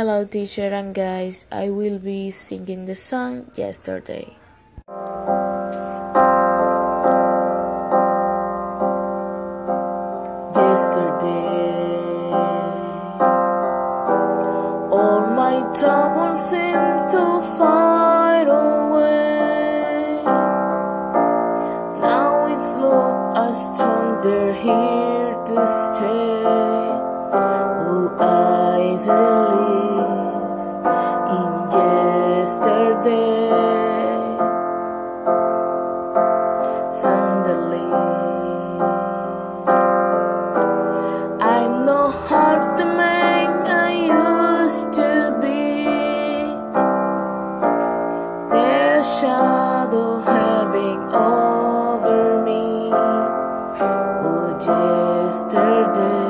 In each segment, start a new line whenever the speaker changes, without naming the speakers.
Hello teacher and guys, I will be singing the song yesterday. Yesterday All my troubles seem to fade away Now it's look as strong they're here to stay Oh, I believe Suddenly I'm not half the man I used to be. There's a shadow hanging over me. Oh, yesterday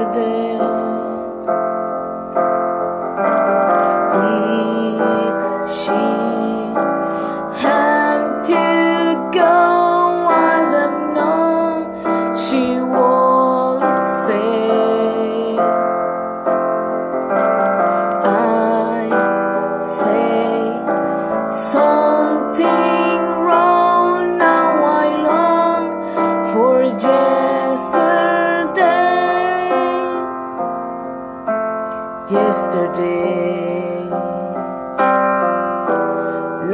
yesterday.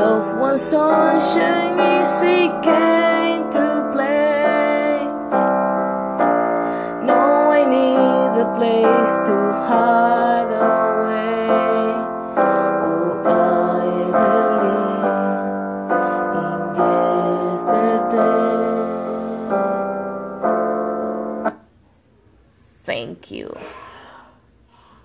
Love was sunshine, easy game to play. Now I need a place to hide away. Oh, I believe in yesterday. Thank you.